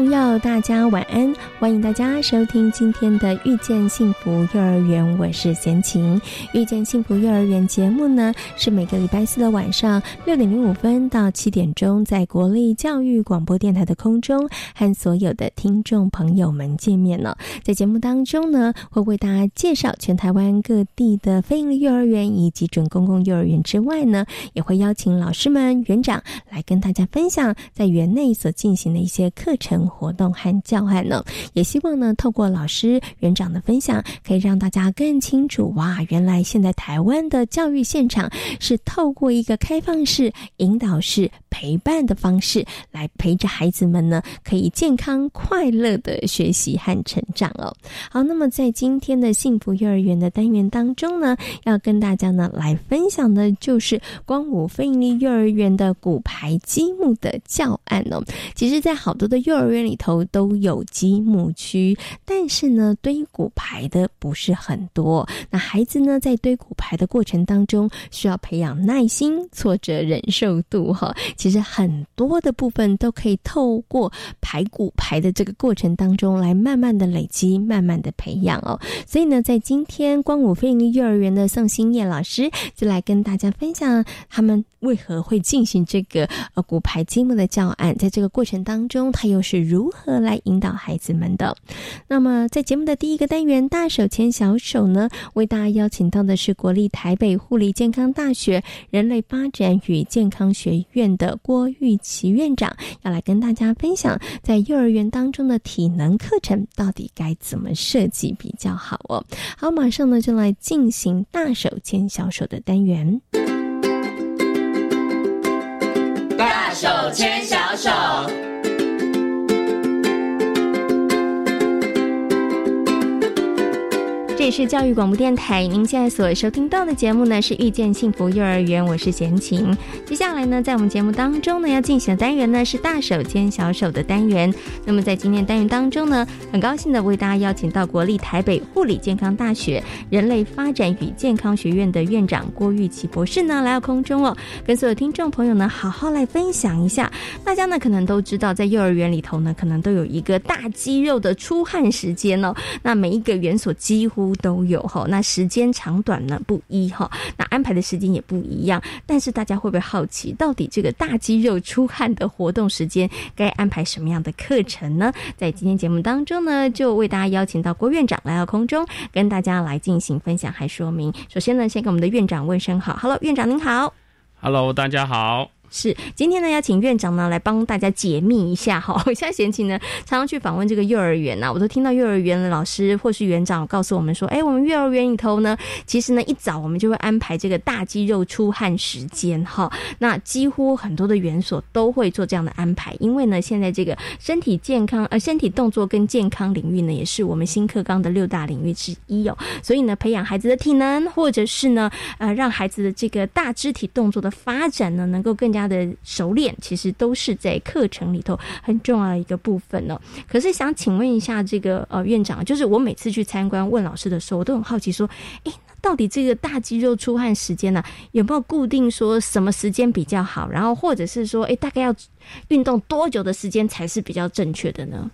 朋友，大家晚安！欢迎大家收听今天的《遇见幸福幼儿园》，我是贤琴。《遇见幸福幼儿园》节目呢，是每个礼拜四的晚上六点零五分到七点钟，在国立教育广播电台的空中和所有的听众朋友们见面了。在节目当中呢，会为大家介绍全台湾各地的非营利幼儿园以及准公共幼儿园之外呢，也会邀请老师们、园长来跟大家分享在园内所进行的一些课程。活动和教案呢，也希望呢，透过老师园长的分享，可以让大家更清楚哇，原来现在台湾的教育现场是透过一个开放式、引导式。陪伴的方式来陪着孩子们呢，可以健康快乐的学习和成长哦。好，那么在今天的幸福幼儿园的单元当中呢，要跟大家呢来分享的就是光武非营利幼儿园的骨牌积木的教案哦。其实，在好多的幼儿园里头都有积木区，但是呢，堆骨牌的不是很多。那孩子呢，在堆骨牌的过程当中，需要培养耐心、挫折忍受度哈。其实很多的部分都可以透过排骨牌的这个过程当中来慢慢的累积，慢慢的培养哦。所以呢，在今天光武飞鹰幼儿园的宋新叶老师就来跟大家分享他们为何会进行这个呃骨牌积木的教案，在这个过程当中，他又是如何来引导孩子们的？那么在节目的第一个单元大手牵小手呢，为大家邀请到的是国立台北护理健康大学人类发展与健康学院的。郭玉琪院长要来跟大家分享，在幼儿园当中的体能课程到底该怎么设计比较好哦。好，马上呢就来进行大手牵小手的单元。大手牵小手。这里是教育广播电台，您现在所收听到的节目呢是遇见幸福幼儿园，我是贤琴。接下来呢，在我们节目当中呢，要进行的单元呢是大手牵小手的单元。那么在今天单元当中呢，很高兴的为大家邀请到国立台北护理健康大学人类发展与健康学院的院长郭玉琪博士呢来到空中哦，跟所有听众朋友呢好好来分享一下。大家呢可能都知道，在幼儿园里头呢，可能都有一个大肌肉的出汗时间哦。那每一个园所几乎都有哈，那时间长短呢不一哈，那安排的时间也不一样。但是大家会不会好奇，到底这个大肌肉出汗的活动时间该安排什么样的课程呢？在今天节目当中呢，就为大家邀请到郭院长来到空中，跟大家来进行分享还说明。首先呢，先跟我们的院长问声好，Hello，院长您好，Hello，大家好。是，今天呢要请院长呢来帮大家解密一下哈。我现在闲情呢常常去访问这个幼儿园呐，我都听到幼儿园的老师或是园长告诉我们说，哎，我们幼儿园里头呢，其实呢一早我们就会安排这个大肌肉出汗时间哈。那几乎很多的园所都会做这样的安排，因为呢现在这个身体健康呃身体动作跟健康领域呢也是我们新课纲的六大领域之一哦。所以呢培养孩子的体能，或者是呢呃让孩子的这个大肢体动作的发展呢能够更加。他的熟练其实都是在课程里头很重要的一个部分呢。可是想请问一下这个呃院长，就是我每次去参观问老师的时候，我都很好奇说，哎，到底这个大肌肉出汗时间呢，有没有固定说什么时间比较好？然后或者是说，哎，大概要运动多久的时间才是比较正确的呢？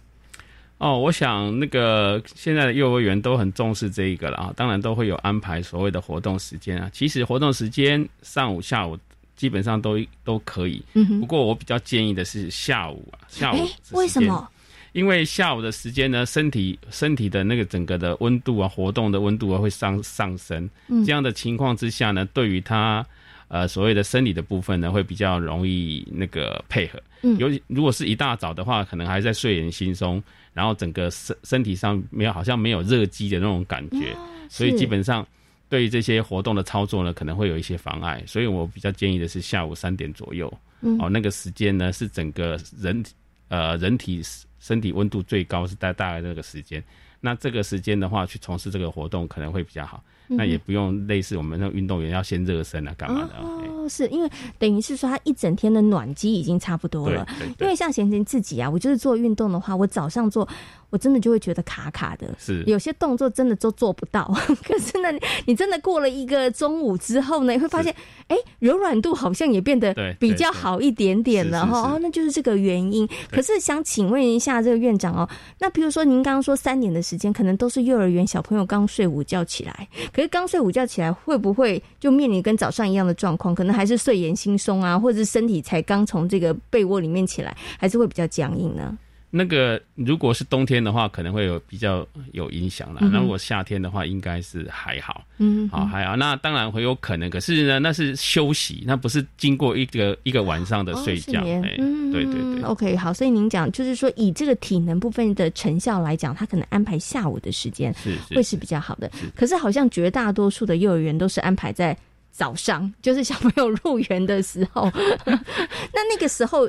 哦，我想那个现在的幼儿园都很重视这一个了啊，当然都会有安排所谓的活动时间啊。其实活动时间上午、下午。基本上都都可以，嗯不过我比较建议的是下午啊，下午。为什么？因为下午的时间呢，身体身体的那个整个的温度啊，活动的温度啊会上上升。嗯这样的情况之下呢，对于他呃所谓的生理的部分呢，会比较容易那个配合。嗯，尤其如果是一大早的话，可能还在睡眼惺忪，然后整个身身体上没有好像没有热机的那种感觉，所以基本上对于这些活动的操作呢，可能会有一些妨碍。所以我比较建议的是下午三点左右，哦，那个时间呢是整个人呃人体身体温度最高是在大概那个时间。那这个时间的话，去从事这个活动可能会比较好。那也不用类似我们那运动员要先热身啊，干嘛的？哦，是因为等于是说他一整天的暖机已经差不多了。因为像贤贤自己啊，我就是做运动的话，我早上做。我真的就会觉得卡卡的，是有些动作真的都做不到。可是呢，你真的过了一个中午之后呢，你会发现，哎，柔软度好像也变得比较好一点点了哈。哦，那就是这个原因。可是想请问一下这个院长哦，那比如说您刚刚说三点的时间，可能都是幼儿园小朋友刚睡午觉起来，可是刚睡午觉起来会不会就面临跟早上一样的状况？可能还是睡眼惺忪啊，或者是身体才刚从这个被窝里面起来，还是会比较僵硬呢？那个如果是冬天的话，可能会有比较有影响了。那如果夏天的话，应该是还好。嗯，好还好。那当然会有可能，可是呢，那是休息，那不是经过一个一个晚上的睡觉。嗯，对对对。OK，好。所以您讲就是说，以这个体能部分的成效来讲，他可能安排下午的时间是会是比较好的。可是好像绝大多数的幼儿园都是安排在早上，就是小朋友入园的时候。那那个时候。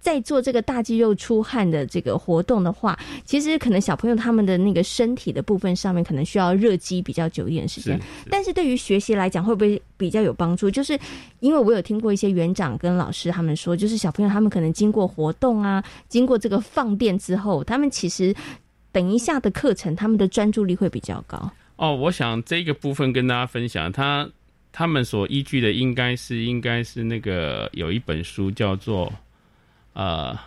在做这个大肌肉出汗的这个活动的话，其实可能小朋友他们的那个身体的部分上面可能需要热机比较久一点时间。但是对于学习来讲，会不会比较有帮助？就是因为我有听过一些园长跟老师他们说，就是小朋友他们可能经过活动啊，经过这个放电之后，他们其实等一下的课程，他们的专注力会比较高。哦，我想这个部分跟大家分享，他他们所依据的应该是应该是那个有一本书叫做。呃，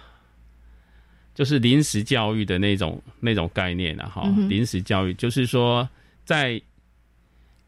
就是临时教育的那种那种概念了哈。临时教育就是说，在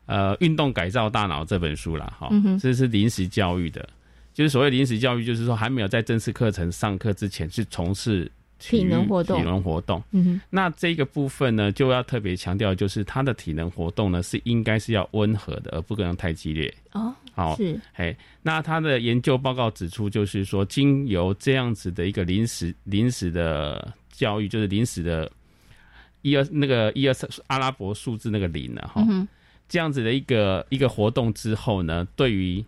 呃《运动改造大脑》这本书了哈，这是临时教育的。就是所谓临时教育，就是说还没有在正式课程上课之前去从事。体能活动，体能活动。嗯哼，那这个部分呢，就要特别强调，就是他的体能活动呢，是应该是要温和的，而不可能太激烈。哦，好，是，嘿，那他的研究报告指出，就是说，经由这样子的一个临时、临时的教育，就是临时的一二那个一二三阿拉伯数字那个零了，哈，这样子的一个一个活动之后呢，对于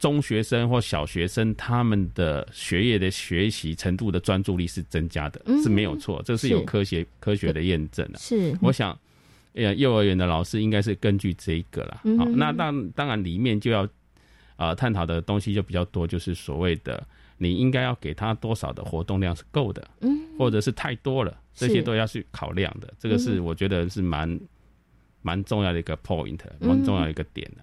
中学生或小学生，他们的学业的学习程度的专注力是增加的，是没有错，这是有科学科学的验证的。是，我想，呃，幼儿园的老师应该是根据这一个了。好，那当当然里面就要啊探讨的东西就比较多，就是所谓的你应该要给他多少的活动量是够的，嗯，或者是太多了，这些都要去考量的。这个是我觉得是蛮蛮重要的一个 point，蛮重要的一个点的。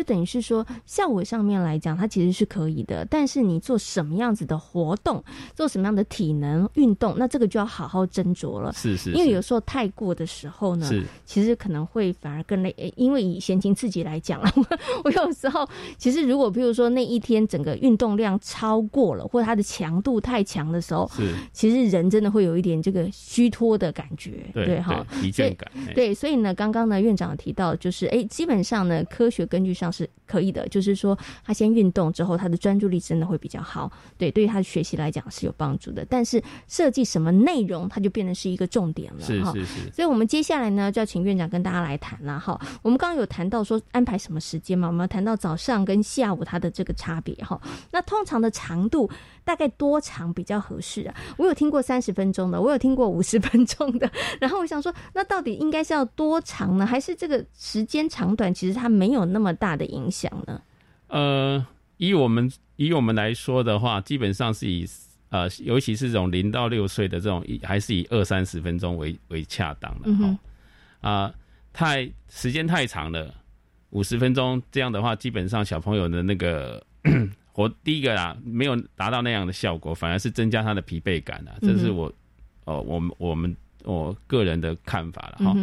就等于是说，效果上面来讲，它其实是可以的。但是你做什么样子的活动，做什么样的体能运动，那这个就要好好斟酌了。是是，因为有时候太过的时候呢，是其实可能会反而更累。因为以贤琴自己来讲啊，我有时候其实如果比如说那一天整个运动量超过了，或者它的强度太强的时候，是其实人真的会有一点这个虚脱的感觉，对哈，疲倦感。对，所以呢，刚刚呢院长提到，就是哎，基本上呢，科学根据上是可以的，就是说他先运动之后，他的专注力真的会比较好，对，对于他的学习来讲是有帮助的。但是设计什么内容，它就变成是一个重点了，是是是。所以我们接下来呢，就要请院长跟大家来谈了哈。我们刚刚有谈到说安排什么时间嘛？我们谈到早上跟下午它的这个差别哈。那通常的长度大概多长比较合适啊？我有听过三十分钟的，我有听过五十分钟的。然后我想说，那到底应该是要多长呢？还是这个时间长短其实它没有那么大的影响呢？呃，以我们以我们来说的话，基本上是以呃，尤其是这种零到六岁的这种，还是以二三十分钟为为恰当的哈。啊，太时间太长了，五十分钟这样的话，基本上小朋友的那个 我第一个啊，没有达到那样的效果，反而是增加他的疲惫感啊。这是我哦，我们我们我个人的看法了哈。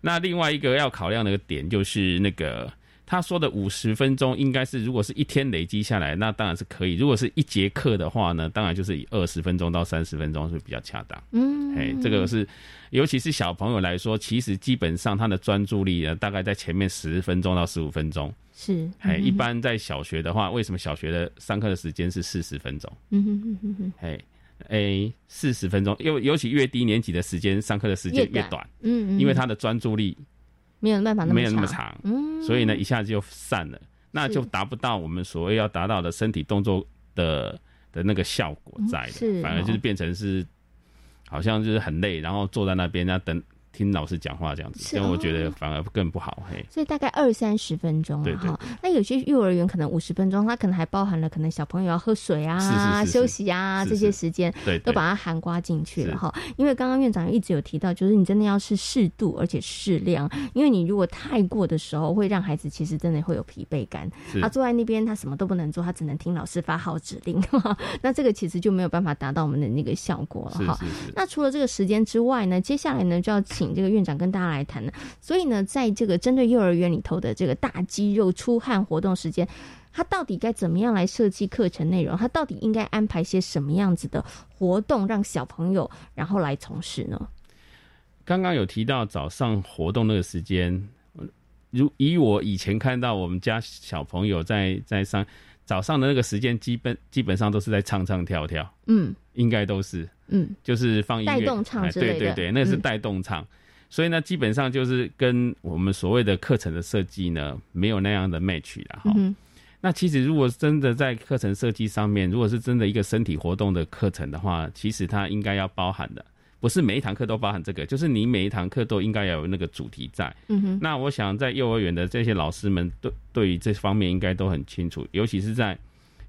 那另外一个要考量的点就是那个。他说的五十分钟，应该是如果是一天累积下来，那当然是可以；如果是一节课的话呢，当然就是以二十分钟到三十分钟是比较恰当。嗯，哎，这个是，尤其是小朋友来说，其实基本上他的专注力呢，大概在前面十分钟到十五分钟。是，哎，一般在小学的话，为什么小学的上课的时间是四十分钟？嗯哼哼哼哼，哎，哎，四十分钟，尤尤其越低年级的时间，上课的时间越短。嗯嗯，因为他的专注力。没有办法，没有那么长，嗯，所以呢，一下子就散了，那就达不到我们所谓要达到的身体动作的的那个效果在的，反而就是变成是，好像就是很累，然后坐在那边那等。听老师讲话这样子，所以我觉得反而更不好。嘿，所以大概二三十分钟，对哈。那有些幼儿园可能五十分钟，它可能还包含了可能小朋友要喝水啊、休息啊这些时间，对，都把它含刮进去了哈。因为刚刚院长一直有提到，就是你真的要是适度而且适量，因为你如果太过的时候，会让孩子其实真的会有疲惫感。他坐在那边，他什么都不能做，他只能听老师发号指令。那这个其实就没有办法达到我们的那个效果了哈。那除了这个时间之外呢，接下来呢就要请。请这个院长跟大家来谈呢，所以呢，在这个针对幼儿园里头的这个大肌肉出汗活动时间，他到底该怎么样来设计课程内容？他到底应该安排些什么样子的活动，让小朋友然后来从事呢？刚刚有提到早上活动那个时间，如以我以前看到我们家小朋友在在上早上的那个时间，基本基本上都是在唱唱跳跳，嗯，应该都是。嗯，就是放音乐，带动唱之类的，对对对，那是带动唱，所以呢，基本上就是跟我们所谓的课程的设计呢，没有那样的 match 了哈。那其实如果真的在课程设计上面，如果是真的一个身体活动的课程的话，其实它应该要包含的，不是每一堂课都包含这个，就是你每一堂课都应该要有那个主题在。嗯哼。那我想在幼儿园的这些老师们，对对于这方面应该都很清楚，尤其是在。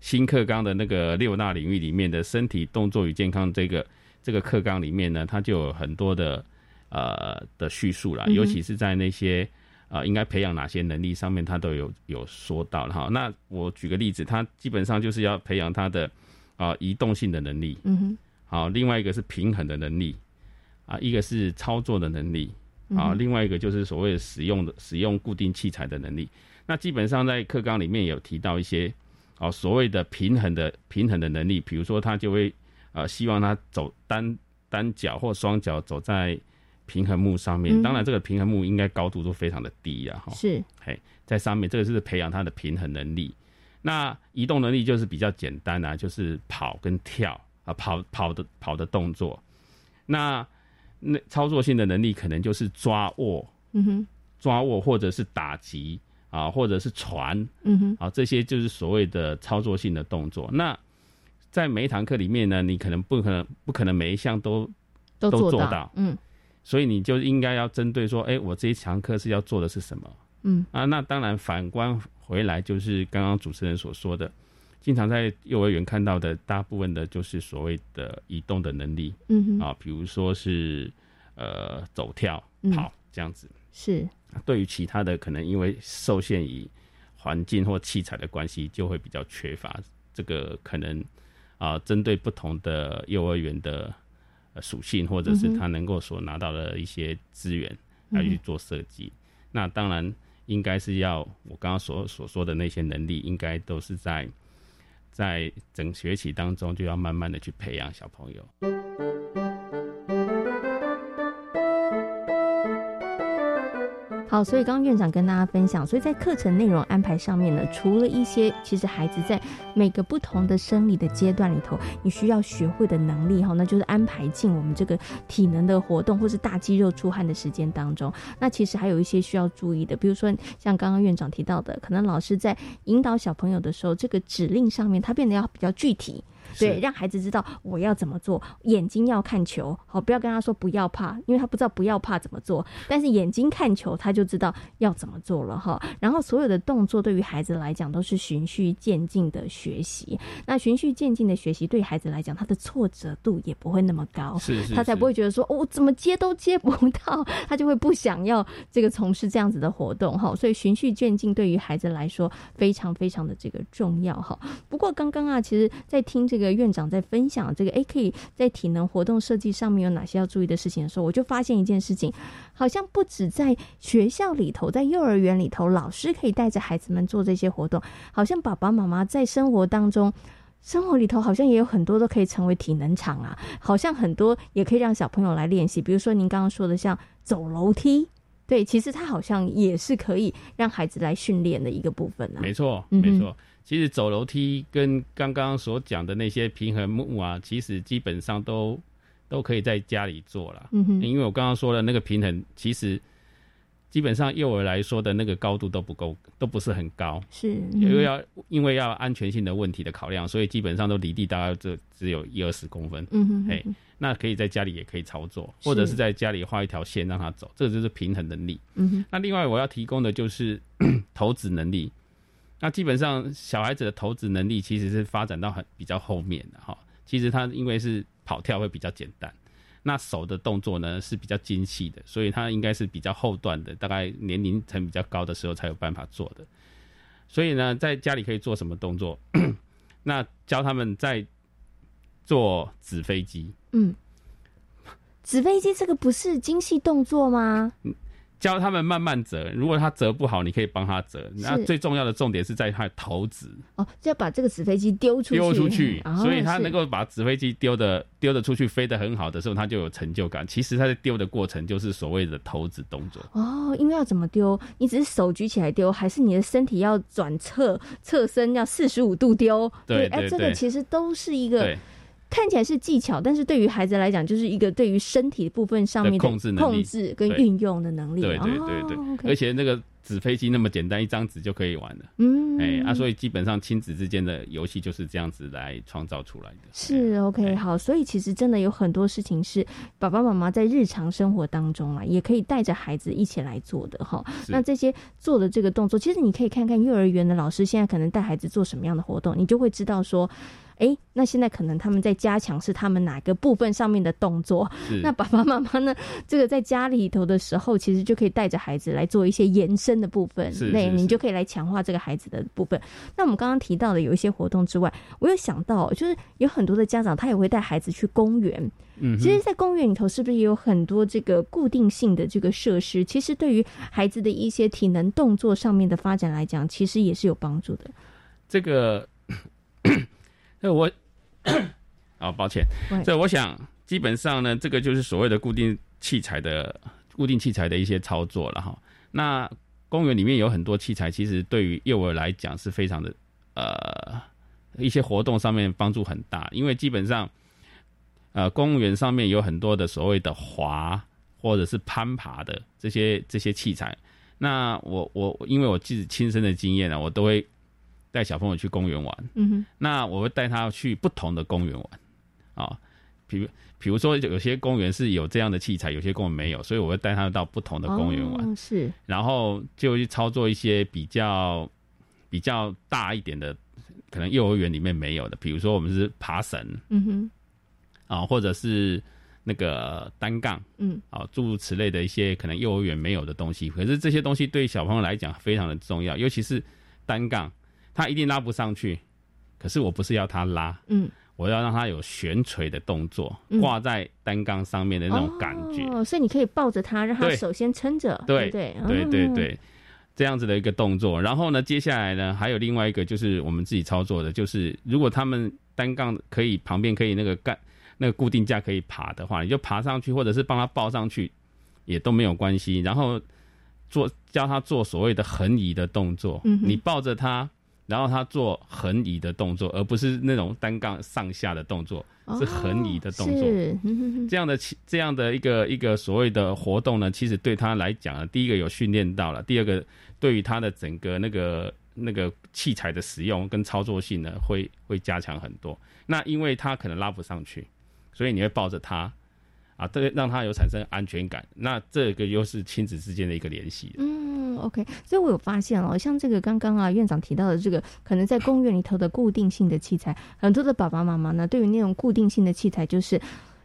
新课纲的那个六大领域里面的身体动作与健康这个这个课纲里面呢，它就有很多的呃的叙述了，尤其是在那些呃应该培养哪些能力上面，它都有有说到了哈。那我举个例子，它基本上就是要培养他的啊移动性的能力，嗯哼，好，另外一个是平衡的能力啊，一个是操作的能力啊，另外一个就是所谓使用的使用固定器材的能力。那基本上在课纲里面有提到一些。哦，所谓的平衡的平衡的能力，比如说他就会，呃，希望他走单单脚或双脚走在平衡木上面。当然，这个平衡木应该高度都非常的低呀，哈。是，嘿，在上面，这个是培养他的平衡能力。那移动能力就是比较简单啊，就是跑跟跳啊，跑跑的跑的动作。那那操作性的能力可能就是抓握，嗯哼，抓握或者是打击。啊，或者是传，嗯哼，啊，这些就是所谓的操作性的动作。那在每一堂课里面呢，你可能不可能不可能每一项都都做到，嗯，所以你就应该要针对说，哎，我这一堂课是要做的是什么，嗯。啊，那当然反观回来就是刚刚主持人所说的，经常在幼儿园看到的大部分的就是所谓的移动的能力，嗯哼，啊，比如说是呃走跳跑这样子，是。对于其他的，可能因为受限于环境或器材的关系，就会比较缺乏。这个可能啊，针对不同的幼儿园的属性，或者是他能够所拿到的一些资源来去做设计。那当然，应该是要我刚刚所所说的那些能力，应该都是在在整学期当中就要慢慢的去培养小朋友。好，所以刚刚院长跟大家分享，所以在课程内容安排上面呢，除了一些其实孩子在每个不同的生理的阶段里头，你需要学会的能力哈，那就是安排进我们这个体能的活动或是大肌肉出汗的时间当中。那其实还有一些需要注意的，比如说像刚刚院长提到的，可能老师在引导小朋友的时候，这个指令上面他变得要比较具体。对，让孩子知道我要怎么做，眼睛要看球，好，不要跟他说不要怕，因为他不知道不要怕怎么做，但是眼睛看球，他就知道要怎么做了哈。然后所有的动作对于孩子来讲都是循序渐进的学习，那循序渐进的学习对孩子来讲，他的挫折度也不会那么高，是是，他才不会觉得说我怎么接都接不到，他就会不想要这个从事这样子的活动哈。所以循序渐进对于孩子来说非常非常的这个重要哈。不过刚刚啊，其实在听这个。个院长在分享这个，哎，可以在体能活动设计上面有哪些要注意的事情的时候，我就发现一件事情，好像不止在学校里头，在幼儿园里头，老师可以带着孩子们做这些活动，好像爸爸妈妈在生活当中。生活里头好像也有很多都可以成为体能场啊，好像很多也可以让小朋友来练习。比如说您刚刚说的像走楼梯，对，其实它好像也是可以让孩子来训练的一个部分啊。没错，没错。其实走楼梯跟刚刚所讲的那些平衡木啊，其实基本上都都可以在家里做了。嗯哼，因为我刚刚说的那个平衡，其实。基本上幼儿来说的那个高度都不够，都不是很高，是因为要因为要安全性的问题的考量，所以基本上都离地大概只只有一二十公分。嗯哼，哎，那可以在家里也可以操作，或者是在家里画一条线让他走，这个就是平衡能力。嗯哼，那另外我要提供的就是 投掷能力。那基本上小孩子的投掷能力其实是发展到很比较后面的哈，其实他因为是跑跳会比较简单。那手的动作呢是比较精细的，所以他应该是比较后段的，大概年龄层比较高的时候才有办法做的。所以呢，在家里可以做什么动作？那教他们在做纸飞机。嗯，纸飞机这个不是精细动作吗？教他们慢慢折，如果他折不好，你可以帮他折。那最重要的重点是在他的投掷哦，就要把这个纸飞机丢出去，丢出去。所以他能够把纸飞机丢的丢的出去，飞得很好的时候，他就有成就感。其实他在丢的过程就是所谓的投掷动作。哦，因为要怎么丢？你只是手举起来丢，还是你的身体要转侧侧身要四十五度丢？对，哎，这个其实都是一个。看起来是技巧，但是对于孩子来讲，就是一个对于身体部分上面的控制、控制跟运用的能力。对对对对，而且那个纸飞机那么简单，一张纸就可以玩了。嗯，哎啊，所以基本上亲子之间的游戏就是这样子来创造出来的。是 OK，好，所以其实真的有很多事情是爸爸妈妈在日常生活当中啊，也可以带着孩子一起来做的哈。那这些做的这个动作，其实你可以看看幼儿园的老师现在可能带孩子做什么样的活动，你就会知道说。哎，那现在可能他们在加强是他们哪个部分上面的动作？那爸爸妈妈呢？这个在家里头的时候，其实就可以带着孩子来做一些延伸的部分。那你就可以来强化这个孩子的部分。那我们刚刚提到的有一些活动之外，我有想到，就是有很多的家长他也会带孩子去公园。嗯，其实，在公园里头是不是也有很多这个固定性的这个设施？其实对于孩子的一些体能动作上面的发展来讲，其实也是有帮助的。这个。那我，啊，抱歉，这我想基本上呢，这个就是所谓的固定器材的固定器材的一些操作了哈。那公园里面有很多器材，其实对于幼儿来讲是非常的呃一些活动上面帮助很大，因为基本上呃公园上面有很多的所谓的滑或者是攀爬的这些这些器材。那我我因为我自己亲身的经验呢，我都会。带小朋友去公园玩，嗯哼，那我会带他去不同的公园玩，啊，比如比如说有些公园是有这样的器材，有些公园没有，所以我会带他到不同的公园玩，是，然后就去操作一些比较比较大一点的，可能幼儿园里面没有的，比如说我们是爬绳，嗯哼，啊，或者是那个单杠，嗯，啊，诸如此类的一些可能幼儿园没有的东西，可是这些东西对小朋友来讲非常的重要，尤其是单杠。他一定拉不上去，可是我不是要他拉，嗯，我要让他有悬垂的动作，挂在单杠上面的那种感觉。哦，所以你可以抱着他，让他首先撑着，对对对对对，这样子的一个动作。然后呢，接下来呢，还有另外一个就是我们自己操作的，就是如果他们单杠可以旁边可以那个干那个固定架可以爬的话，你就爬上去，或者是帮他抱上去，也都没有关系。然后做教他做所谓的横移的动作，你抱着他。然后他做横移的动作，而不是那种单杠上下的动作，是横移的动作。这样的这样的一个一个所谓的活动呢，其实对他来讲，第一个有训练到了，第二个对于他的整个那个那个器材的使用跟操作性呢，会会加强很多。那因为他可能拉不上去，所以你会抱着他。啊，这个，让他有产生安全感，那这个又是亲子之间的一个联系。嗯，OK，所以我有发现哦，像这个刚刚啊院长提到的这个，可能在公园里头的固定性的器材，很多的爸爸妈妈呢，对于那种固定性的器材，就是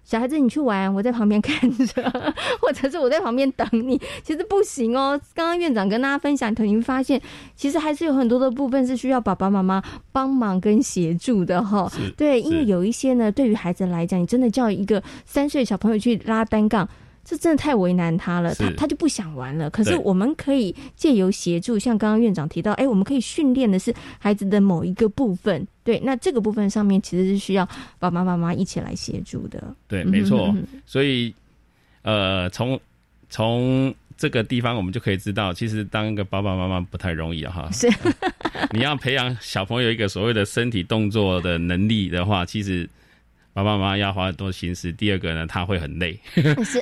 小孩子，你去玩，我在旁边看着，或者是我在旁边等你，其实不行哦。刚刚院长跟大家分享，你会发现，其实还是有很多的部分是需要爸爸妈妈帮忙跟协助的哈。对，因为有一些呢，对于孩子来讲，你真的叫一个三岁小朋友去拉单杠。这真的太为难他了，他他就不想玩了。可是我们可以借由协助，像刚刚院长提到，哎，我们可以训练的是孩子的某一个部分。对，那这个部分上面其实是需要爸爸妈妈一起来协助的。对，没错。所以，呃，从从这个地方我们就可以知道，其实当一个爸爸妈妈不太容易啊，哈。是，你要培养小朋友一个所谓的身体动作的能力的话，其实。爸爸妈妈要花很多心思。第二个呢，他会很累。是。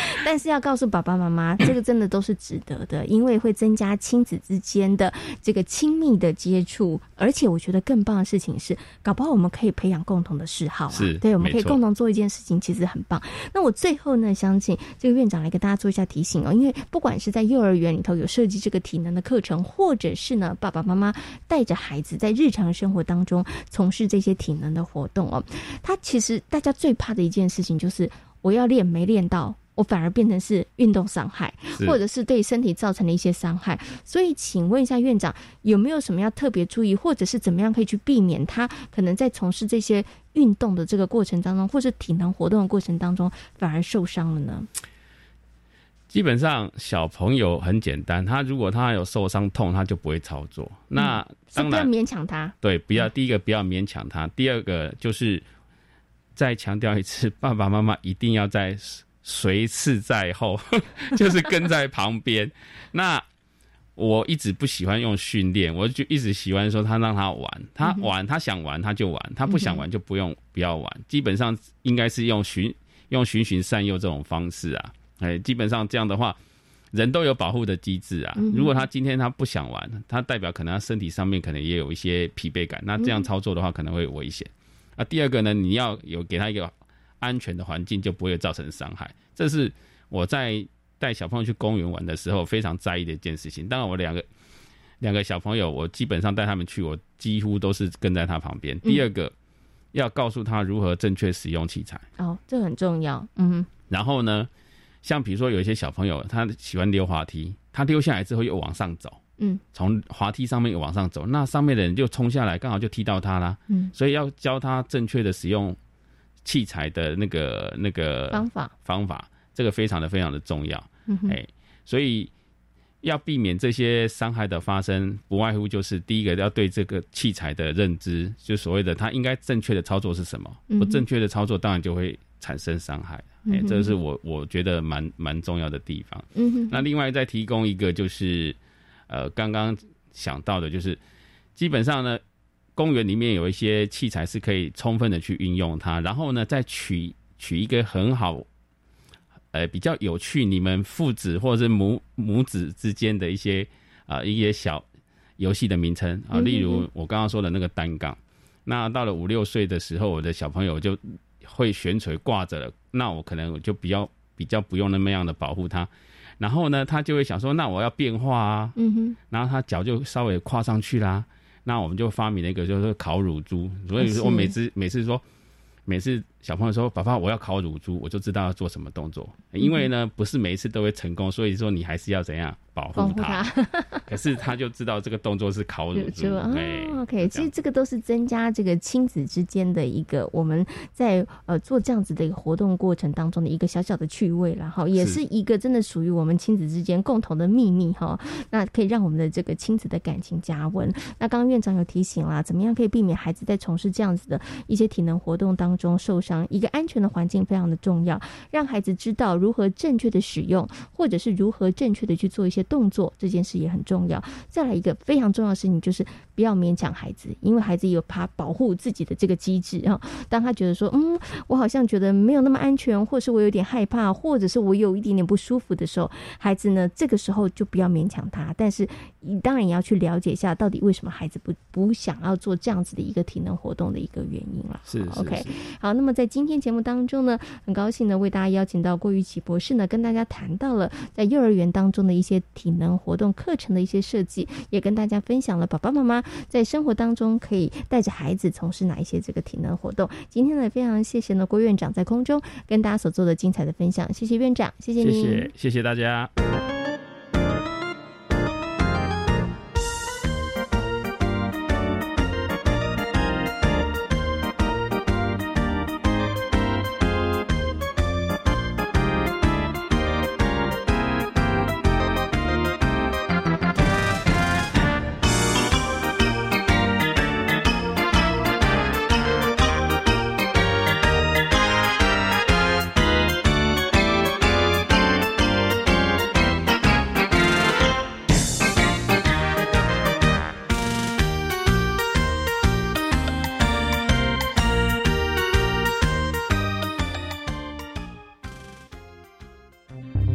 但是要告诉爸爸妈妈，这个真的都是值得的，因为会增加亲子之间的这个亲密的接触，而且我觉得更棒的事情是，搞不好我们可以培养共同的嗜好，啊对，我们可以共同做一件事情，其实很棒。那我最后呢，相信这个院长来给大家做一下提醒哦，因为不管是在幼儿园里头有设计这个体能的课程，或者是呢爸爸妈妈带着孩子在日常生活当中从事这些体能的活动哦，他其实大家最怕的一件事情就是我要练没练到。我反而变成是运动伤害，或者是对身体造成了一些伤害。所以，请问一下院长，有没有什么要特别注意，或者是怎么样可以去避免他可能在从事这些运动的这个过程当中，或是体能活动的过程当中，反而受伤了呢？基本上，小朋友很简单，他如果他有受伤痛，他就不会操作。那当然勉强他，对，不要第一个不要勉强他，第二个就是再强调一次，爸爸妈妈一定要在。随侍在后，就是跟在旁边。那我一直不喜欢用训练，我就一直喜欢说他让他玩，他玩，他想玩他就玩，他不想玩就不用不要玩。基本上应该是用循用循循善诱这种方式啊。哎，基本上这样的话，人都有保护的机制啊。如果他今天他不想玩，他代表可能他身体上面可能也有一些疲惫感，那这样操作的话可能会危险。啊，第二个呢，你要有给他一个。安全的环境就不会造成伤害，这是我在带小朋友去公园玩的时候非常在意的一件事情。当然，我两个两个小朋友，我基本上带他们去，我几乎都是跟在他旁边。第二个，要告诉他如何正确使用器材。哦，这很重要。嗯。然后呢，像比如说有一些小朋友，他喜欢溜滑梯，他溜下来之后又往上走。嗯。从滑梯上面又往上走，那上面的人就冲下来，刚好就踢到他啦。嗯。所以要教他正确的使用。器材的那个那个方法。方法，这个非常的非常的重要，嗯哎，所以要避免这些伤害的发生，不外乎就是第一个要对这个器材的认知，就所谓的它应该正确的操作是什么，不正确的操作当然就会产生伤害，哎，这是我我觉得蛮蛮重要的地方。嗯哼，那另外再提供一个就是，呃，刚刚想到的就是，基本上呢。公园里面有一些器材是可以充分的去运用它，然后呢，再取取一个很好，呃，比较有趣，你们父子或者是母母子之间的一些啊一些小游戏的名称啊，例如我刚刚说的那个单杠，那到了五六岁的时候，我的小朋友就会悬垂挂着了，那我可能就比较比较不用那么样的保护他，然后呢，他就会想说，那我要变化啊，嗯哼，然后他脚就稍微跨上去啦。那我们就发明了一个，就是烤乳猪。所以说我每次每次说，每次小朋友说：“爸爸，我要烤乳猪”，我就知道要做什么动作。因为呢，不是每一次都会成功，所以说你还是要怎样？保护他，可是他就知道这个动作是烤乳猪。OK，其实这个都是增加这个亲子之间的一个我们在呃做这样子的一个活动过程当中的一个小小的趣味然后也是一个真的属于我们亲子之间共同的秘密哈。那可以让我们的这个亲子的感情加温。那刚刚院长有提醒啦，怎么样可以避免孩子在从事这样子的一些体能活动当中受伤？一个安全的环境非常的重要，让孩子知道如何正确的使用，或者是如何正确的去做一些。动作这件事也很重要。再来一个非常重要的事情，就是不要勉强孩子，因为孩子有怕保护自己的这个机制啊。当他觉得说，嗯，我好像觉得没有那么安全，或是我有点害怕，或者是我有一点点不舒服的时候，孩子呢，这个时候就不要勉强他。但是，你当然也要去了解一下，到底为什么孩子不不想要做这样子的一个体能活动的一个原因了。是 OK。好，那么在今天节目当中呢，很高兴呢为大家邀请到郭玉琪博士呢，跟大家谈到了在幼儿园当中的一些体能活动课程的一些设计，也跟大家分享了爸爸妈妈在生活当中可以带着孩子从事哪一些这个体能活动。今天呢，非常谢谢呢郭院长在空中跟大家所做的精彩的分享，谢谢院长，谢谢您，谢谢谢谢大家。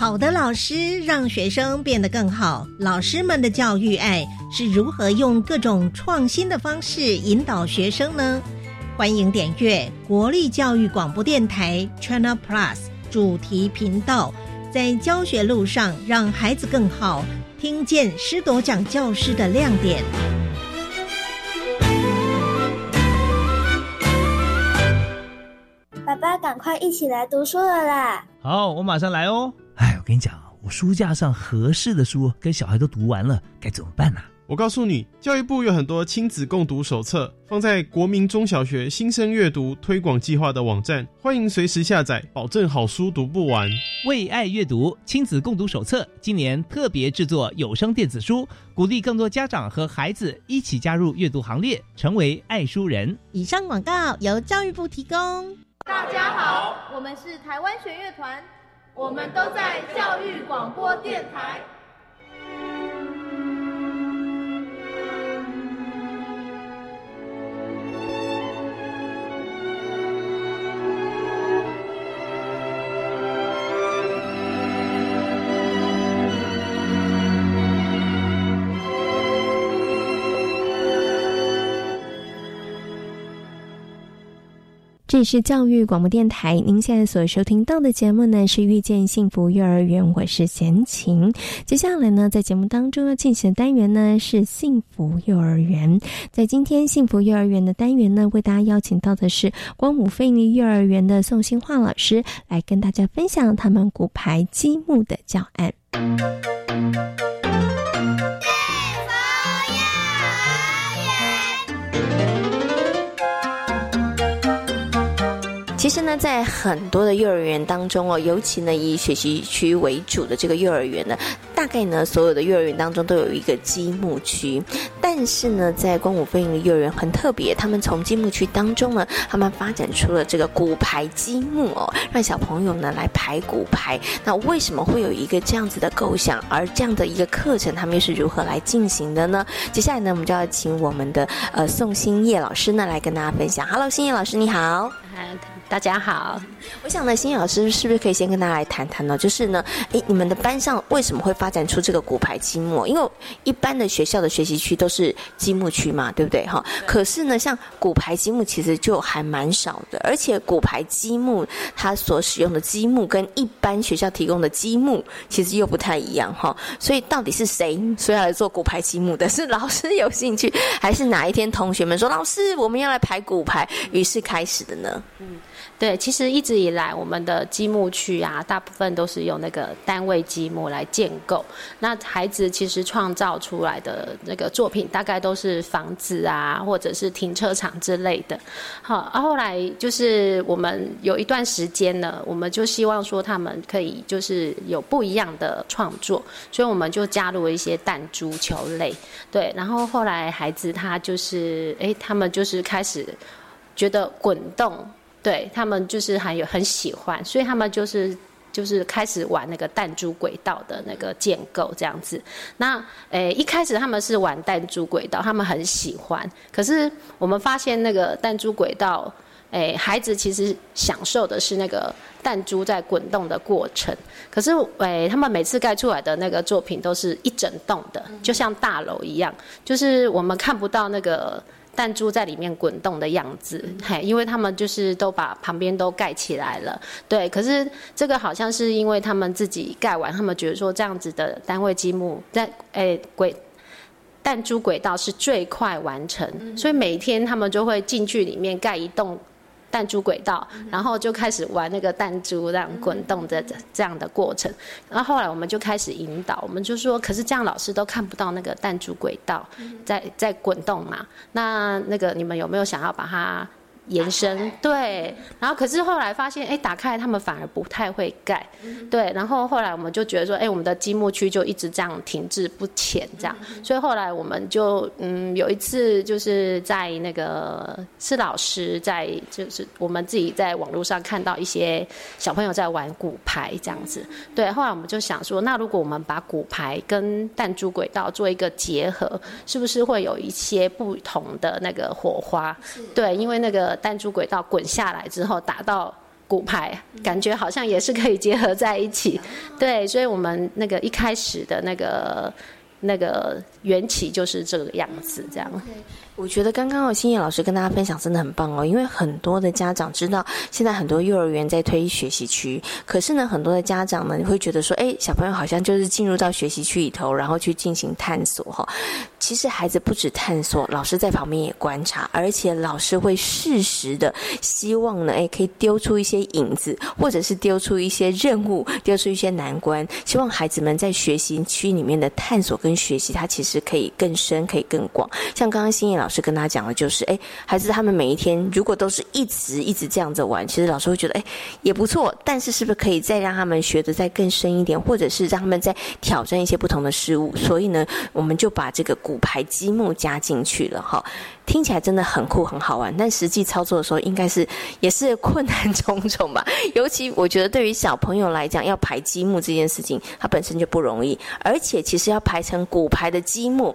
好的老师让学生变得更好。老师们的教育爱是如何用各种创新的方式引导学生呢？欢迎点阅国立教育广播电台 China Plus 主题频道，在教学路上让孩子更好，听见师铎奖教师的亮点。爸爸，赶快一起来读书了啦！好，我马上来哦。哎，我跟你讲我书架上合适的书跟小孩都读完了，该怎么办呢？我告诉你，教育部有很多亲子共读手册，放在国民中小学新生阅读推广计划的网站，欢迎随时下载，保证好书读不完。为爱阅读亲子共读手册，今年特别制作有声电子书，鼓励更多家长和孩子一起加入阅读行列，成为爱书人。以上广告由教育部提供。大家好，我们是台湾学乐团。我们都在教育广播电台。这里是教育广播电台，您现在所收听到的节目呢是《遇见幸福幼儿园》，我是贤琴。接下来呢，在节目当中要进行的单元呢是幸福幼儿园。在今天幸福幼儿园的单元呢，为大家邀请到的是光武菲尼幼儿园的宋新化老师，来跟大家分享他们骨牌积木的教案。其实呢，在很多的幼儿园当中哦，尤其呢以学习区为主的这个幼儿园呢，大概呢所有的幼儿园当中都有一个积木区。但是呢，在光武飞鹰的幼儿园很特别，他们从积木区当中呢，他们发展出了这个骨牌积木哦，让小朋友呢来排骨牌。那为什么会有一个这样子的构想？而这样的一个课程，他们又是如何来进行的呢？接下来呢，我们就要请我们的呃宋新叶老师呢来跟大家分享。Hello，新叶老师，你好。大家好，我想呢，新老师是不是可以先跟大家来谈谈呢？就是呢，诶，你们的班上为什么会发展出这个骨牌积木？因为一般的学校的学习区都是积木区嘛，对不对？哈，可是呢，像骨牌积木其实就还蛮少的，而且骨牌积木它所使用的积木跟一般学校提供的积木其实又不太一样哈。所以到底是谁说要来做骨牌积木的？是老师有兴趣，还是哪一天同学们说老师我们要来排骨牌，于是开始的呢？嗯。对，其实一直以来我们的积木区啊，大部分都是用那个单位积木来建构。那孩子其实创造出来的那个作品，大概都是房子啊，或者是停车场之类的。好，啊，后来就是我们有一段时间呢，我们就希望说他们可以就是有不一样的创作，所以我们就加入一些弹珠球类。对，然后后来孩子他就是，哎，他们就是开始觉得滚动。对他们就是还有很喜欢，所以他们就是就是开始玩那个弹珠轨道的那个建构这样子。那诶一开始他们是玩弹珠轨道，他们很喜欢。可是我们发现那个弹珠轨道，诶孩子其实享受的是那个弹珠在滚动的过程。可是诶他们每次盖出来的那个作品都是一整栋的，就像大楼一样，就是我们看不到那个。弹珠在里面滚动的样子，嘿，因为他们就是都把旁边都盖起来了，对。可是这个好像是因为他们自己盖完，他们觉得说这样子的单位积木在诶轨弹珠轨道是最快完成，所以每天他们就会进去里面盖一栋。弹珠轨道，然后就开始玩那个弹珠这样滚动的这样的过程。然后后来我们就开始引导，我们就说，可是这样老师都看不到那个弹珠轨道在在滚动嘛？那那个你们有没有想要把它？延伸对，然后可是后来发现，哎，打开他们反而不太会盖，对，然后后来我们就觉得说，哎，我们的积木区就一直这样停滞不前，这样，所以后来我们就嗯有一次就是在那个是老师在就是我们自己在网络上看到一些小朋友在玩骨牌这样子，对，后来我们就想说，那如果我们把骨牌跟弹珠轨道做一个结合，是不是会有一些不同的那个火花？对，因为那个。弹珠轨道滚下来之后打到骨牌，感觉好像也是可以结合在一起。对，所以我们那个一开始的那个那个缘起就是这个样子，这样。我觉得刚刚哦，新叶老师跟大家分享真的很棒哦，因为很多的家长知道现在很多幼儿园在推学习区，可是呢，很多的家长呢，你会觉得说，哎，小朋友好像就是进入到学习区里头，然后去进行探索哈。其实孩子不止探索，老师在旁边也观察，而且老师会适时的希望呢，哎，可以丢出一些影子，或者是丢出一些任务，丢出一些难关，希望孩子们在学习区里面的探索跟学习，它其实可以更深，可以更广。像刚刚新叶老师跟他讲的就是，哎，孩子他们每一天如果都是一直一直这样子玩，其实老师会觉得，哎，也不错。但是是不是可以再让他们学的再更深一点，或者是让他们再挑战一些不同的事物？所以呢，我们就把这个。骨牌积木加进去了哈，听起来真的很酷很好玩，但实际操作的时候应该是也是困难重重吧。尤其我觉得对于小朋友来讲，要排积木这件事情，它本身就不容易，而且其实要排成骨牌的积木。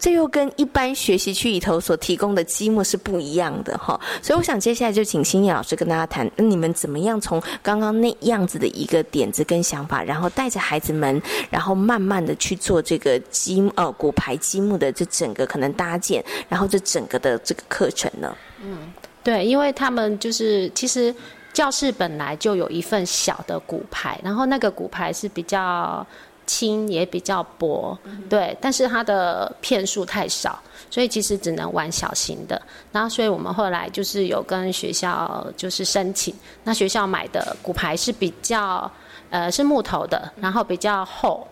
这又跟一般学习区里头所提供的积木是不一样的哈，所以我想接下来就请新叶老师跟大家谈，那你们怎么样从刚刚那样子的一个点子跟想法，然后带着孩子们，然后慢慢的去做这个积呃骨牌积木的这整个可能搭建，然后这整个的这个课程呢？嗯，对，因为他们就是其实教室本来就有一份小的骨牌，然后那个骨牌是比较。轻也比较薄，对，但是它的片数太少，所以其实只能玩小型的。然后，所以我们后来就是有跟学校就是申请，那学校买的骨牌是比较呃是木头的，然后比较厚，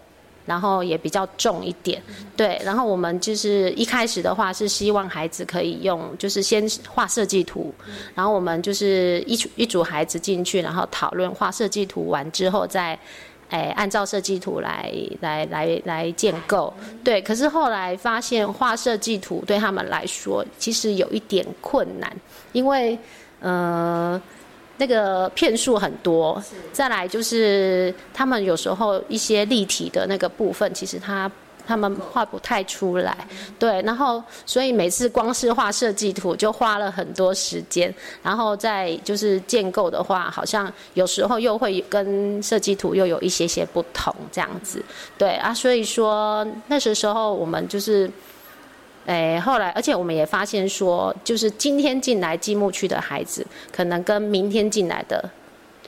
然后也比较重一点，对。然后我们就是一开始的话是希望孩子可以用，就是先画设计图，然后我们就是一组一组孩子进去，然后讨论画设计图完之后再。哎，按照设计图来来来来建构，对。可是后来发现画设计图对他们来说其实有一点困难，因为呃那个片数很多，再来就是他们有时候一些立体的那个部分，其实它。他们画不太出来，对，然后所以每次光是画设计图就花了很多时间，然后再就是建构的话，好像有时候又会跟设计图又有一些些不同这样子，对啊，所以说那时时候我们就是，诶，后来而且我们也发现说，就是今天进来积木区的孩子，可能跟明天进来的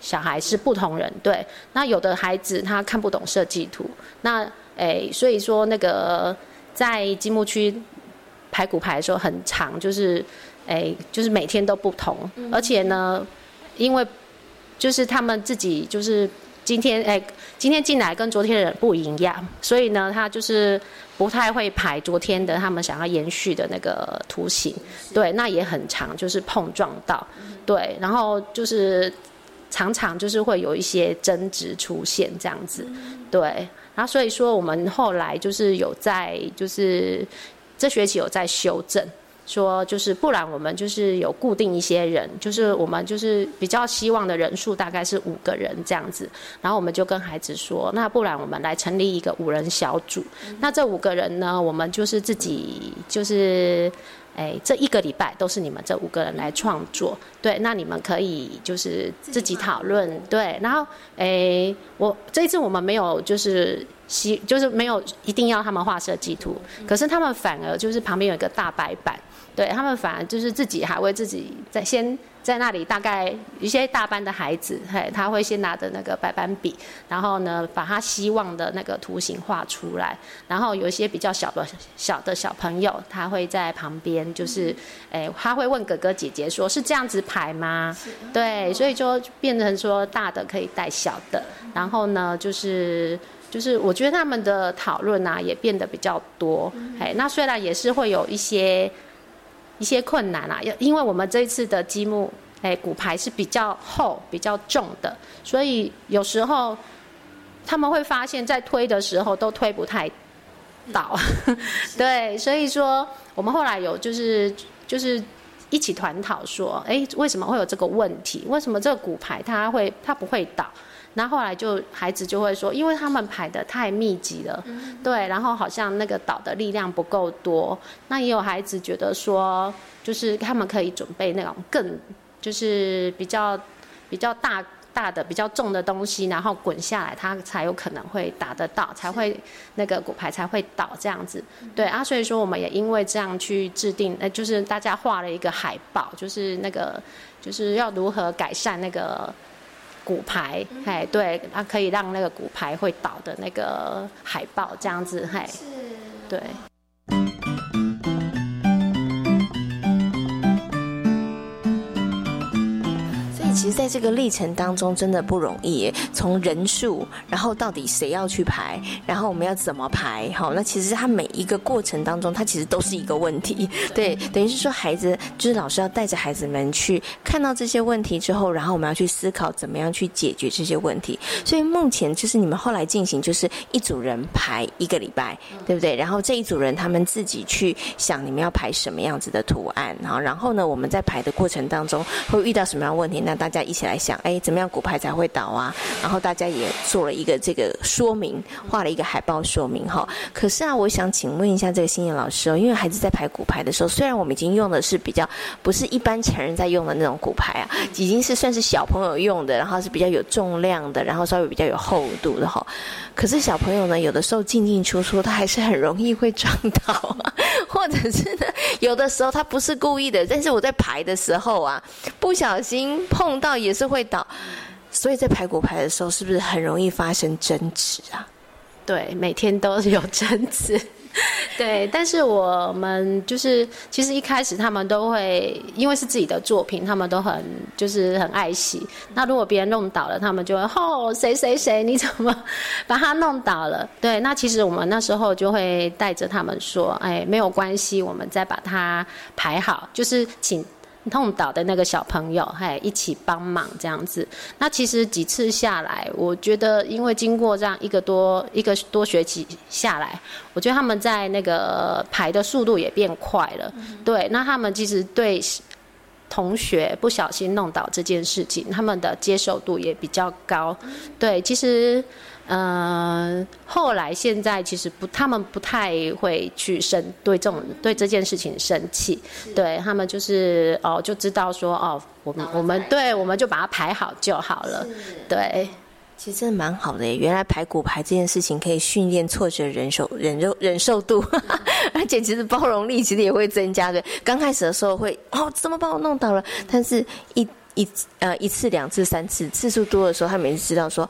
小孩是不同人，对，那有的孩子他看不懂设计图，那。哎，所以说那个在积木区排骨牌的时候很长，就是哎，就是每天都不同，而且呢，因为就是他们自己就是今天哎，今天进来跟昨天的人不一样，所以呢，他就是不太会排昨天的他们想要延续的那个图形，对，那也很长，就是碰撞到，对，然后就是常常就是会有一些争执出现这样子，对，然后所以说我们后来就是有在就是这学期有在修正。说就是不然，我们就是有固定一些人，就是我们就是比较希望的人数大概是五个人这样子。然后我们就跟孩子说，那不然我们来成立一个五人小组。那这五个人呢，我们就是自己就是，哎，这一个礼拜都是你们这五个人来创作。对，那你们可以就是自己讨论。对，然后哎，我这一次我们没有就是。希就是没有一定要他们画设计图，可是他们反而就是旁边有一个大白板，对他们反而就是自己还会自己在先在那里大概一些大班的孩子，嘿，他会先拿着那个白板笔，然后呢把他希望的那个图形画出来，然后有一些比较小的小的小朋友，他会在旁边就是，哎，他会问哥哥姐姐说是这样子排吗？对，所以就变成说大的可以带小的，然后呢就是。就是我觉得他们的讨论啊也变得比较多，哎，那虽然也是会有一些一些困难啊，因因为我们这一次的积木，哎，骨牌是比较厚、比较重的，所以有时候他们会发现，在推的时候都推不太倒，对，所以说我们后来有就是就是一起团讨说，哎，为什么会有这个问题？为什么这个骨牌它会它不会倒？那后来就孩子就会说，因为他们排的太密集了，对，然后好像那个岛的力量不够多。那也有孩子觉得说，就是他们可以准备那种更就是比较比较大大的比较重的东西，然后滚下来，他才有可能会打得到，才会那个骨牌才会倒这样子。对啊，所以说我们也因为这样去制定，呃，就是大家画了一个海报，就是那个就是要如何改善那个。骨牌，嘿，对，它可以让那个骨牌会倒的那个海报这样子，嘿，对。其实，在这个历程当中，真的不容易。从人数，然后到底谁要去排，然后我们要怎么排？好，那其实它每一个过程当中，它其实都是一个问题。对，等于是说，孩子就是老师要带着孩子们去看到这些问题之后，然后我们要去思考怎么样去解决这些问题。所以目前就是你们后来进行，就是一组人排一个礼拜，对不对？然后这一组人他们自己去想你们要排什么样子的图案，然后然后呢，我们在排的过程当中会遇到什么样问题？那大家一起来想，哎，怎么样骨牌才会倒啊？然后大家也做了一个这个说明，画了一个海报说明哈。可是啊，我想请问一下这个新颖老师哦，因为孩子在排骨牌的时候，虽然我们已经用的是比较不是一般成人在用的那种骨牌啊，已经是算是小朋友用的，然后是比较有重量的，然后稍微比较有厚度的哈。可是小朋友呢，有的时候进进出出，他还是很容易会撞到，啊 或者是呢，有的时候他不是故意的，但是我在排的时候啊，不小心碰到也。是会倒，所以在排骨牌的时候，是不是很容易发生争执啊？对，每天都有争执。对，但是我们就是其实一开始他们都会，因为是自己的作品，他们都很就是很爱惜。那如果别人弄倒了，他们就会吼谁谁谁，你怎么把它弄倒了？对，那其实我们那时候就会带着他们说，哎，没有关系，我们再把它排好，就是请。痛倒的那个小朋友，还一起帮忙这样子。那其实几次下来，我觉得，因为经过这样一个多一个多学期下来，我觉得他们在那个排的速度也变快了。对，那他们其实对同学不小心弄倒这件事情，他们的接受度也比较高。对，其实。嗯，后来现在其实不，他们不太会去生对这种对这件事情生气，对他们就是哦就知道说哦，我们我们对我们就把它排好就好了，对，其实真的蛮好的耶。原来排骨牌这件事情可以训练挫折忍受忍受忍受度，而且其实包容力其实也会增加的。刚开始的时候会哦怎么把我弄倒了，但是一一呃一次两次三次次数多的时候，他每次知道说。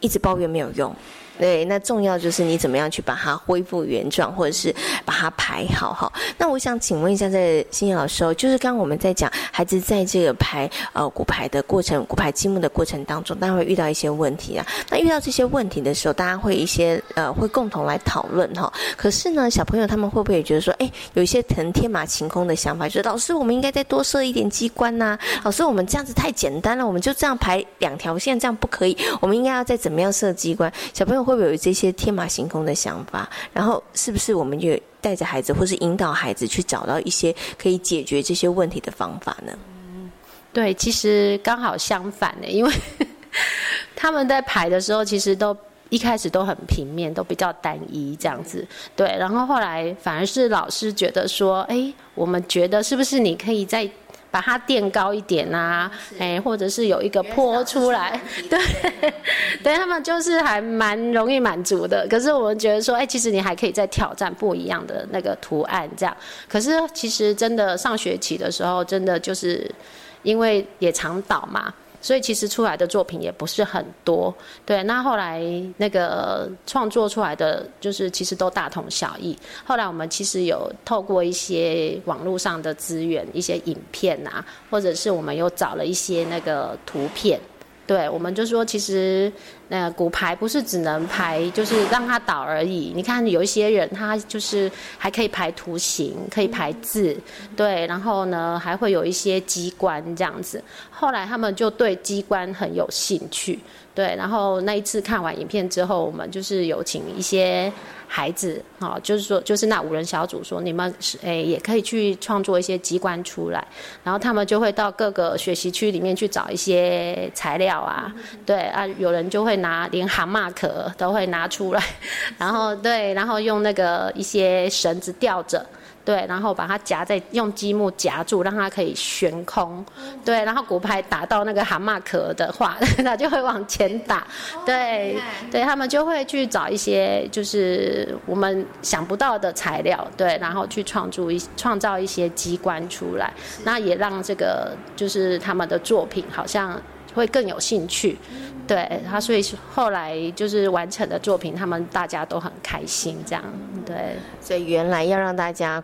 一直抱怨没有用，对，那重要就是你怎么样去把它恢复原状，或者是把它排好哈。那我想请问一下，在新老师哦，就是刚刚我们在讲孩子在这个排呃骨牌的过程、骨牌积木的过程当中，当然会遇到一些问题啊。那遇到这些问题的时候，大家会一些呃会共同来讨论哈。可是呢，小朋友他们会不会也觉得说，哎，有一些可能天马行空的想法，就是老师，我们应该再多设一点机关呐。老师，我们这样子太简单了，我们就这样排两条线，这样不可以。我们应该要再怎么样设机关？小朋友会不会有这些天马行空的想法？然后是不是我们就带着孩子，或是引导孩子去找到一些可以解决这些问题的方法呢？对，其实刚好相反的，因为 他们在排的时候，其实都一开始都很平面，都比较单一这样子。对，然后后来反而是老师觉得说，哎，我们觉得是不是你可以在。把它垫高一点啊，哎，或者是有一个坡出来，对，对他们就是还蛮容易满足的。可是我们觉得说，哎，其实你还可以再挑战不一样的那个图案，这样。可是其实真的上学期的时候，真的就是因为也常倒嘛。所以其实出来的作品也不是很多，对。那后来那个创作出来的，就是其实都大同小异。后来我们其实有透过一些网络上的资源，一些影片啊，或者是我们又找了一些那个图片。对，我们就说，其实那骨牌不是只能排，就是让它倒而已。你看，有一些人他就是还可以排图形，可以排字，对，然后呢还会有一些机关这样子。后来他们就对机关很有兴趣，对，然后那一次看完影片之后，我们就是有请一些。孩子，哈，就是说，就是那五人小组说，你们是诶，也可以去创作一些机关出来，然后他们就会到各个学习区里面去找一些材料啊，对啊，有人就会拿连蛤蟆壳都会拿出来，然后对，然后用那个一些绳子吊着。对，然后把它夹在用积木夹住，让它可以悬空。对，然后骨牌打到那个蛤蟆壳的话，它就会往前打。对，对他们就会去找一些就是我们想不到的材料，对，然后去创作一创造一些机关出来。那也让这个就是他们的作品好像会更有兴趣。对他，所以后来就是完成的作品，他们大家都很开心，这样对。所以原来要让大家。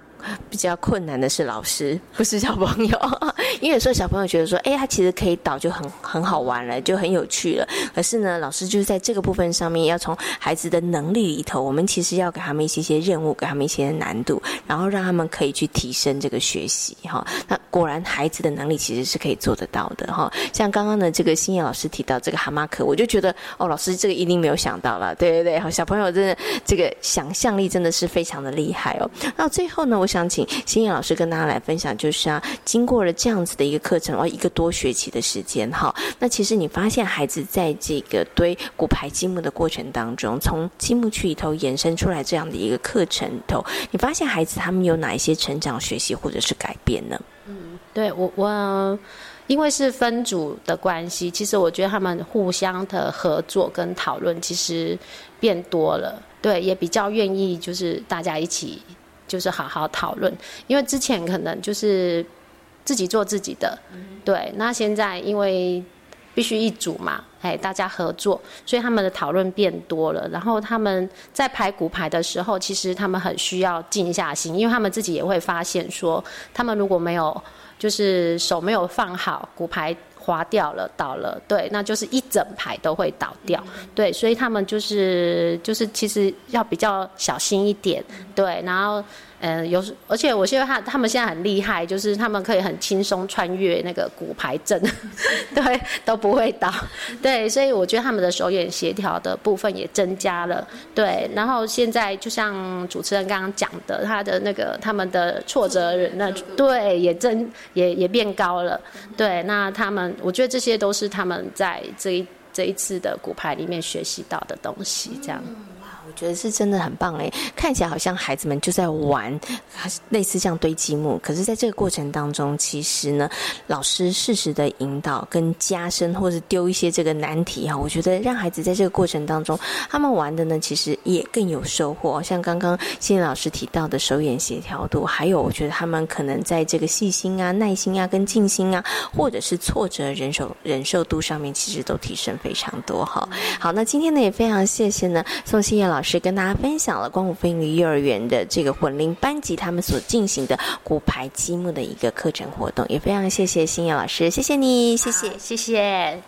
比较困难的是老师，不是小朋友。因为有时候小朋友觉得说，哎，他其实可以导就很很好玩了，就很有趣了。可是呢，老师就是在这个部分上面，要从孩子的能力里头，我们其实要给他们一些些任务，给他们一些难度，然后让他们可以去提升这个学习。哈，那果然孩子的能力其实是可以做得到的。哈，像刚刚的这个新叶老师提到这个蛤蟆我就觉得哦，老师这个一定没有想到了。对对对，好，小朋友真的这个想象力真的是非常的厉害哦。那最后呢，我。想请新颖老师跟大家来分享，就是啊，经过了这样子的一个课程，哦，一个多学期的时间，哈，那其实你发现孩子在这个堆骨牌积木的过程当中，从积木区里头延伸出来这样的一个课程头，你发现孩子他们有哪一些成长、学习或者是改变呢？嗯，对我我因为是分组的关系，其实我觉得他们互相的合作跟讨论其实变多了，对，也比较愿意就是大家一起。就是好好讨论，因为之前可能就是自己做自己的，对。那现在因为必须一组嘛，哎，大家合作，所以他们的讨论变多了。然后他们在排骨牌的时候，其实他们很需要静下心，因为他们自己也会发现说，他们如果没有就是手没有放好，骨牌滑掉了、倒了，对，那就是一整排都会倒掉，对。所以他们就是就是其实要比较小心一点，对，然后。嗯，有，而且我觉得他他们现在很厉害，就是他们可以很轻松穿越那个骨牌阵，对，都不会倒，对，所以我觉得他们的手眼协调的部分也增加了，对，然后现在就像主持人刚刚讲的，他的那个他们的挫折人那对也增也也变高了，对，那他们我觉得这些都是他们在这一这一次的骨牌里面学习到的东西，这样。我觉得是真的很棒哎，看起来好像孩子们就在玩，类似这样堆积木。可是，在这个过程当中，其实呢，老师适时的引导跟加深，或者丢一些这个难题哈，我觉得让孩子在这个过程当中，他们玩的呢，其实也更有收获。像刚刚欣老师提到的手眼协调度，还有我觉得他们可能在这个细心啊、耐心啊、跟静心啊，或者是挫折忍受忍受度上面，其实都提升非常多哈。好，那今天呢，也非常谢谢呢宋欣燕老师跟大家分享了光谷飞鱼幼儿园的这个混龄班级他们所进行的骨牌积木的一个课程活动，也非常谢谢新燕老师，谢谢你，谢谢，谢谢。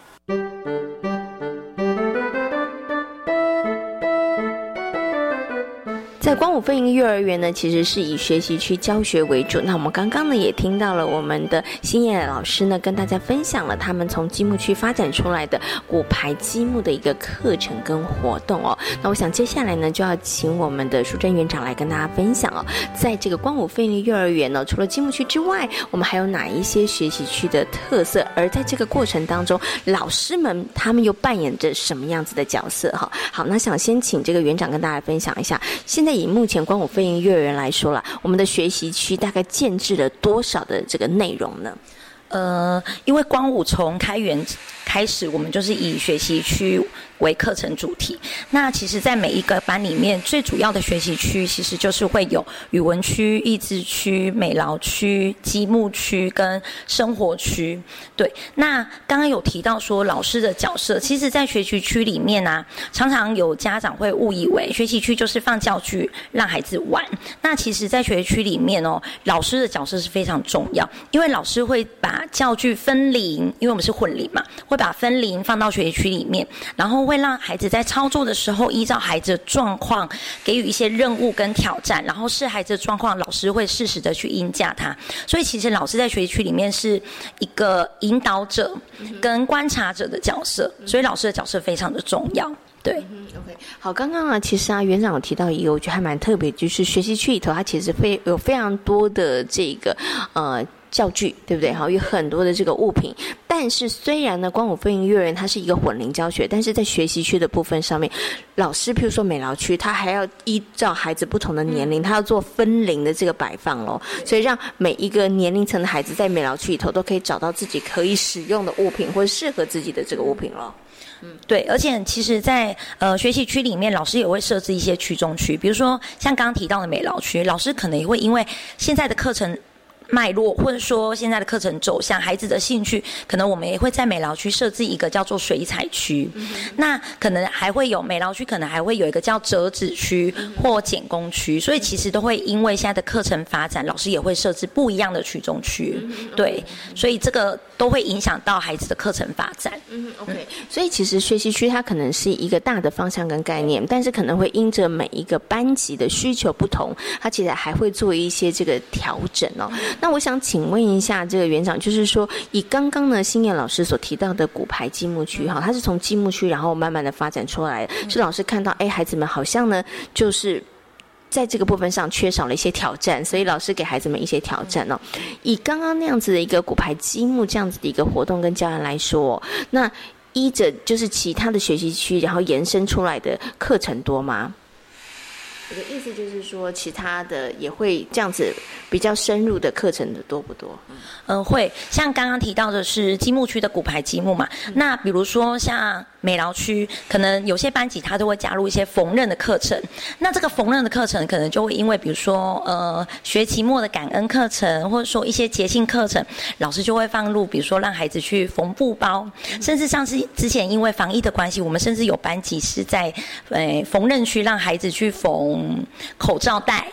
光武飞鹰幼儿园呢，其实是以学习区教学为主。那我们刚刚呢也听到了我们的新燕老师呢跟大家分享了他们从积木区发展出来的骨牌积木的一个课程跟活动哦。那我想接下来呢就要请我们的淑珍园长来跟大家分享哦，在这个光武飞鹰幼儿园呢，除了积木区之外，我们还有哪一些学习区的特色？而在这个过程当中，老师们他们又扮演着什么样子的角色？哈，好，那想先请这个园长跟大家分享一下，现在。目前光武飞行幼儿园来说了，我们的学习区大概建制了多少的这个内容呢？呃，因为光武从开园开始，我们就是以学习区。为课程主题，那其实，在每一个班里面，最主要的学习区其实就是会有语文区、益智区、美劳区、积木区跟生活区。对，那刚刚有提到说老师的角色，其实，在学习区里面呢，常常有家长会误以为学习区就是放教具让孩子玩。那其实，在学习区里面哦，老师的角色是非常重要，因为老师会把教具分龄，因为我们是混龄嘛，会把分龄放到学习区里面，然后。会让孩子在操作的时候，依照孩子的状况给予一些任务跟挑战，然后是孩子的状况，老师会适时的去应价他。所以其实老师在学习区里面是一个引导者跟观察者的角色，所以老师的角色非常的重要。对，OK，好，刚刚啊，其实啊，园长有提到一个，我觉得还蛮特别，就是学习区里头，它其实非有非常多的这个呃。教具对不对？好，有很多的这个物品。但是虽然呢，光武飞行幼儿园它是一个混龄教学，但是在学习区的部分上面，老师譬如说美劳区，他还要依照孩子不同的年龄，他要做分龄的这个摆放哦。所以让每一个年龄层的孩子在美劳区里头都可以找到自己可以使用的物品，或者适合自己的这个物品喽。嗯，对。而且其实，在呃学习区里面，老师也会设置一些区中区，比如说像刚刚提到的美劳区，老师可能也会因为现在的课程。脉络，或者说现在的课程走向，孩子的兴趣，可能我们也会在美劳区设置一个叫做水彩区。那可能还会有美劳区，可能还会有一个叫折纸区或剪工区。所以其实都会因为现在的课程发展，老师也会设置不一样的区中区。对，所以这个都会影响到孩子的课程发展。嗯，OK。所以其实学习区它可能是一个大的方向跟概念，但是可能会因着每一个班级的需求不同，它其实还会做一些这个调整哦。那我想请问一下这个园长，就是说以刚刚呢新燕老师所提到的骨牌积木区哈，它是从积木区然后慢慢的发展出来，是老师看到哎孩子们好像呢就是在这个部分上缺少了一些挑战，所以老师给孩子们一些挑战哦。以刚刚那样子的一个骨牌积木这样子的一个活动跟教案来说，那依着就是其他的学习区然后延伸出来的课程多吗？我的意思就是说，其他的也会这样子比较深入的课程的多不多？嗯，会。像刚刚提到的是积木区的骨牌积木嘛，那比如说像美劳区，可能有些班级他都会加入一些缝纫的课程。那这个缝纫的课程，可能就会因为比如说呃学期末的感恩课程，或者说一些节庆课程，老师就会放入，比如说让孩子去缝布包，甚至像是之前因为防疫的关系，我们甚至有班级是在诶缝纫区让孩子去缝。口罩带。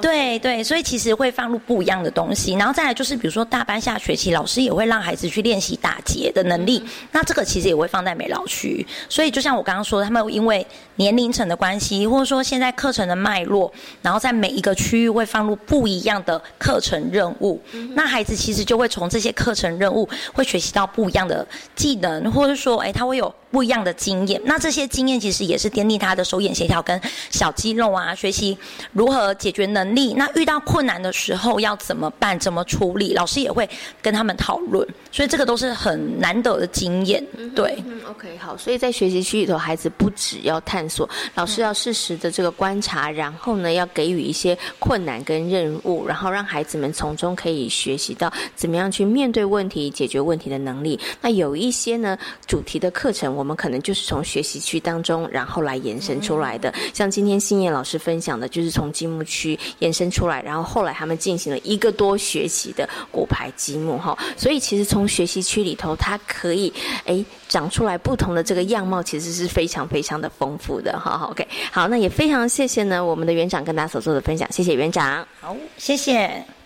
对对，所以其实会放入不一样的东西，然后再来就是，比如说大班下学期，老师也会让孩子去练习打结的能力，那这个其实也会放在美劳区。所以就像我刚刚说，他们因为年龄层的关系，或者说现在课程的脉络，然后在每一个区域会放入不一样的课程任务，那孩子其实就会从这些课程任务会学习到不一样的技能，或者说，哎，他会有不一样的经验。那这些经验其实也是奠定他的手眼协调跟小肌肉啊，学习如何解决能。力。那遇到困难的时候要怎么办？怎么处理？老师也会跟他们讨论，所以这个都是很难得的经验。对，嗯，OK，好。所以在学习区里头，孩子不只要探索，老师要适时的这个观察，然后呢，要给予一些困难跟任务，然后让孩子们从中可以学习到怎么样去面对问题、解决问题的能力。那有一些呢主题的课程，我们可能就是从学习区当中，然后来延伸出来的。像今天新叶老师分享的，就是从积木区延伸出来，然后后来他们进行了一个多学期的骨牌积木哈。所以其实从学习区里头，它可以诶长出来不同的这个样貌，其实是非常非常的丰富的哈。OK，好，那也非常谢谢呢我们的园长跟大家所做的分享，谢谢园长。好，谢谢。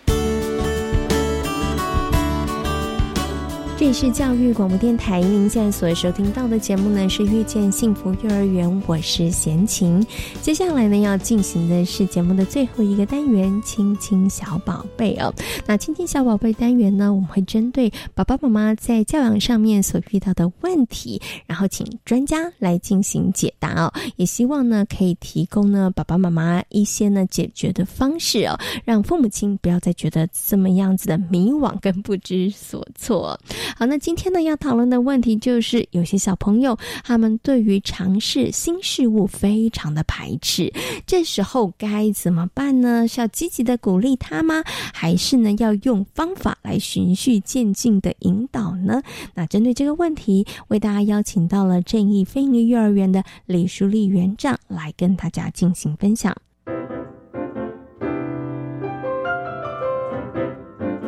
这里是教育广播电台，您现在所收听到的节目呢是《遇见幸福幼儿园》，我是贤琴。接下来呢要进行的是节目的最后一个单元——亲亲小宝贝哦。那亲亲小宝贝单元呢，我们会针对爸爸妈妈在教养上面所遇到的问题，然后请专家来进行解答哦。也希望呢可以提供呢爸爸妈妈一些呢解决的方式哦，让父母亲不要再觉得这么样子的迷惘跟不知所措。好，那今天呢要讨论的问题就是，有些小朋友他们对于尝试新事物非常的排斥，这时候该怎么办呢？是要积极的鼓励他吗？还是呢要用方法来循序渐进的引导呢？那针对这个问题，为大家邀请到了正义非营利幼儿园的李淑丽园长来跟大家进行分享。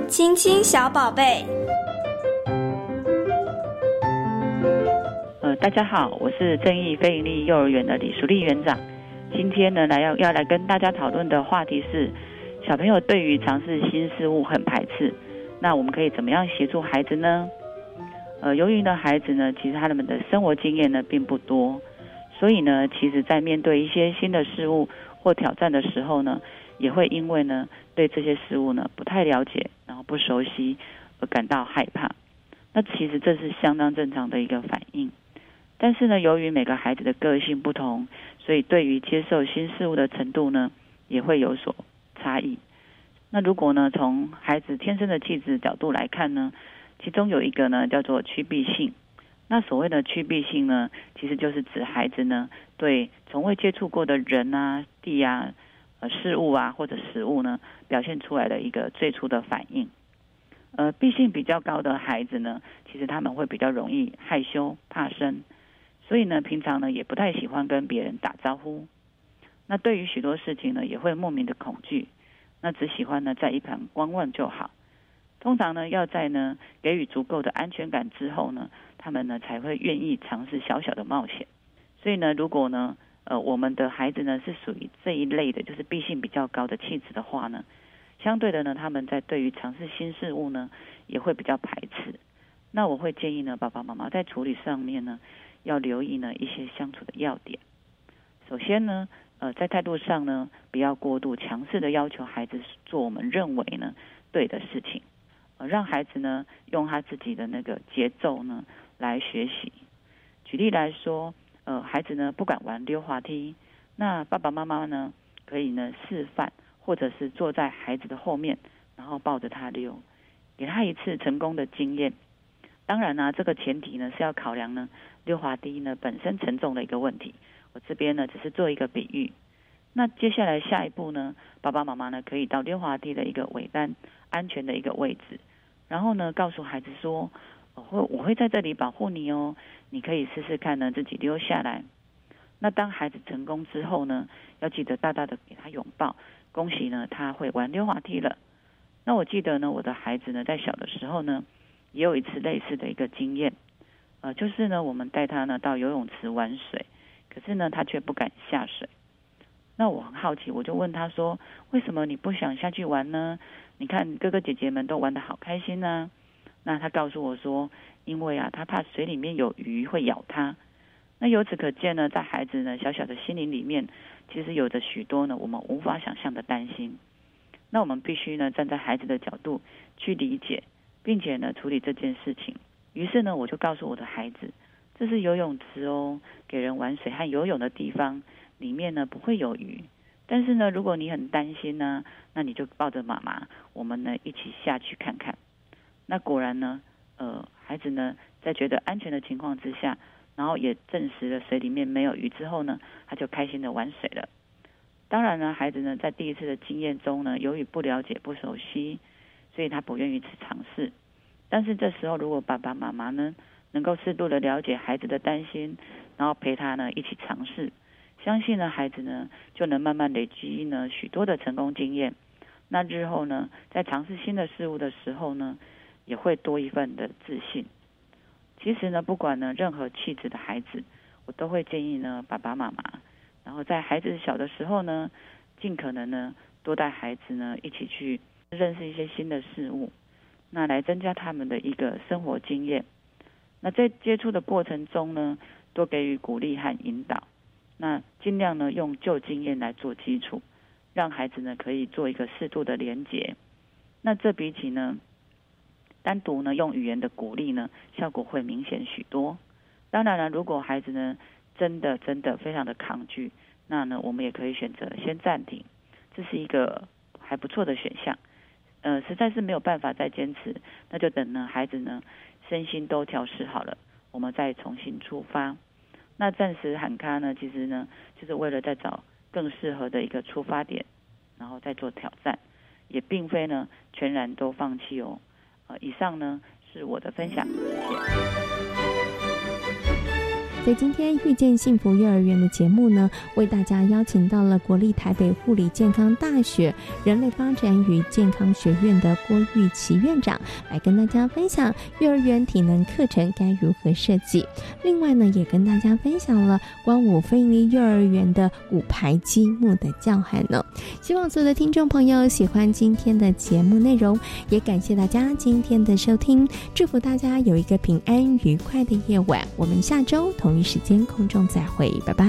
亲亲小宝贝。呃，大家好，我是正义非营利幼儿园的李淑丽园长。今天呢，来要要来跟大家讨论的话题是，小朋友对于尝试新事物很排斥，那我们可以怎么样协助孩子呢？呃，由于呢，孩子呢，其实他们的生活经验呢并不多，所以呢，其实在面对一些新的事物或挑战的时候呢，也会因为呢对这些事物呢不太了解，然后不熟悉而感到害怕。那其实这是相当正常的一个反应。但是呢，由于每个孩子的个性不同，所以对于接受新事物的程度呢，也会有所差异。那如果呢，从孩子天生的气质角度来看呢，其中有一个呢叫做趋避性。那所谓的趋避性呢，其实就是指孩子呢对从未接触过的人啊、地啊、呃事物啊或者食物呢，表现出来的一个最初的反应。呃，避性比较高的孩子呢，其实他们会比较容易害羞、怕生。所以呢，平常呢也不太喜欢跟别人打招呼。那对于许多事情呢，也会莫名的恐惧。那只喜欢呢在一旁观望就好。通常呢，要在呢给予足够的安全感之后呢，他们呢才会愿意尝试小小的冒险。所以呢，如果呢，呃，我们的孩子呢是属于这一类的，就是毕性比较高的气质的话呢，相对的呢，他们在对于尝试新事物呢，也会比较排斥。那我会建议呢，爸爸妈妈在处理上面呢。要留意呢一些相处的要点。首先呢，呃，在态度上呢，不要过度强势的要求孩子做我们认为呢对的事情，呃，让孩子呢用他自己的那个节奏呢来学习。举例来说，呃，孩子呢不敢玩溜滑梯，那爸爸妈妈呢可以呢示范，或者是坐在孩子的后面，然后抱着他溜，给他一次成功的经验。当然呢，这个前提呢是要考量呢。溜滑梯呢本身沉重的一个问题，我这边呢只是做一个比喻。那接下来下一步呢，爸爸妈妈呢可以到溜滑梯的一个尾端安全的一个位置，然后呢告诉孩子说，我会我会在这里保护你哦，你可以试试看呢自己溜下来。那当孩子成功之后呢，要记得大大的给他拥抱，恭喜呢他会玩溜滑梯了。那我记得呢我的孩子呢在小的时候呢，也有一次类似的一个经验。呃，就是呢，我们带他呢到游泳池玩水，可是呢，他却不敢下水。那我很好奇，我就问他说：“为什么你不想下去玩呢？你看哥哥姐姐们都玩的好开心呢。”那他告诉我说：“因为啊，他怕水里面有鱼会咬他。”那由此可见呢，在孩子呢小小的心灵里面，其实有着许多呢我们无法想象的担心。那我们必须呢站在孩子的角度去理解，并且呢处理这件事情。于是呢，我就告诉我的孩子，这是游泳池哦，给人玩水和游泳的地方，里面呢不会有鱼，但是呢，如果你很担心呢，那你就抱着妈妈，我们呢一起下去看看。那果然呢，呃，孩子呢在觉得安全的情况之下，然后也证实了水里面没有鱼之后呢，他就开心的玩水了。当然呢，孩子呢在第一次的经验中呢，由于不了解、不熟悉，所以他不愿意去尝试。但是这时候，如果爸爸妈妈呢能够适度的了解孩子的担心，然后陪他呢一起尝试，相信呢孩子呢就能慢慢累积呢许多的成功经验。那日后呢，在尝试新的事物的时候呢，也会多一份的自信。其实呢，不管呢任何气质的孩子，我都会建议呢爸爸妈妈。然后在孩子小的时候呢，尽可能呢多带孩子呢一起去认识一些新的事物，那来增加他们的一个生活经验。那在接触的过程中呢，多给予鼓励和引导，那尽量呢用旧经验来做基础，让孩子呢可以做一个适度的连结。那这比起呢单独呢用语言的鼓励呢，效果会明显许多。当然了，如果孩子呢。真的真的非常的抗拒，那呢，我们也可以选择先暂停，这是一个还不错的选项。呃，实在是没有办法再坚持，那就等呢孩子呢身心都调试好了，我们再重新出发。那暂时喊卡呢，其实呢就是为了再找更适合的一个出发点，然后再做挑战，也并非呢全然都放弃哦。呃，以上呢是我的分享，谢谢。在今天遇见幸福幼儿园的节目呢，为大家邀请到了国立台北护理健康大学人类发展与健康学院的郭玉琪院长，来跟大家分享幼儿园体能课程该如何设计。另外呢，也跟大家分享了光武飞利幼儿园的骨牌积木的教喊呢。希望所有的听众朋友喜欢今天的节目内容，也感谢大家今天的收听，祝福大家有一个平安愉快的夜晚。我们下周同。时间空中再会拜拜。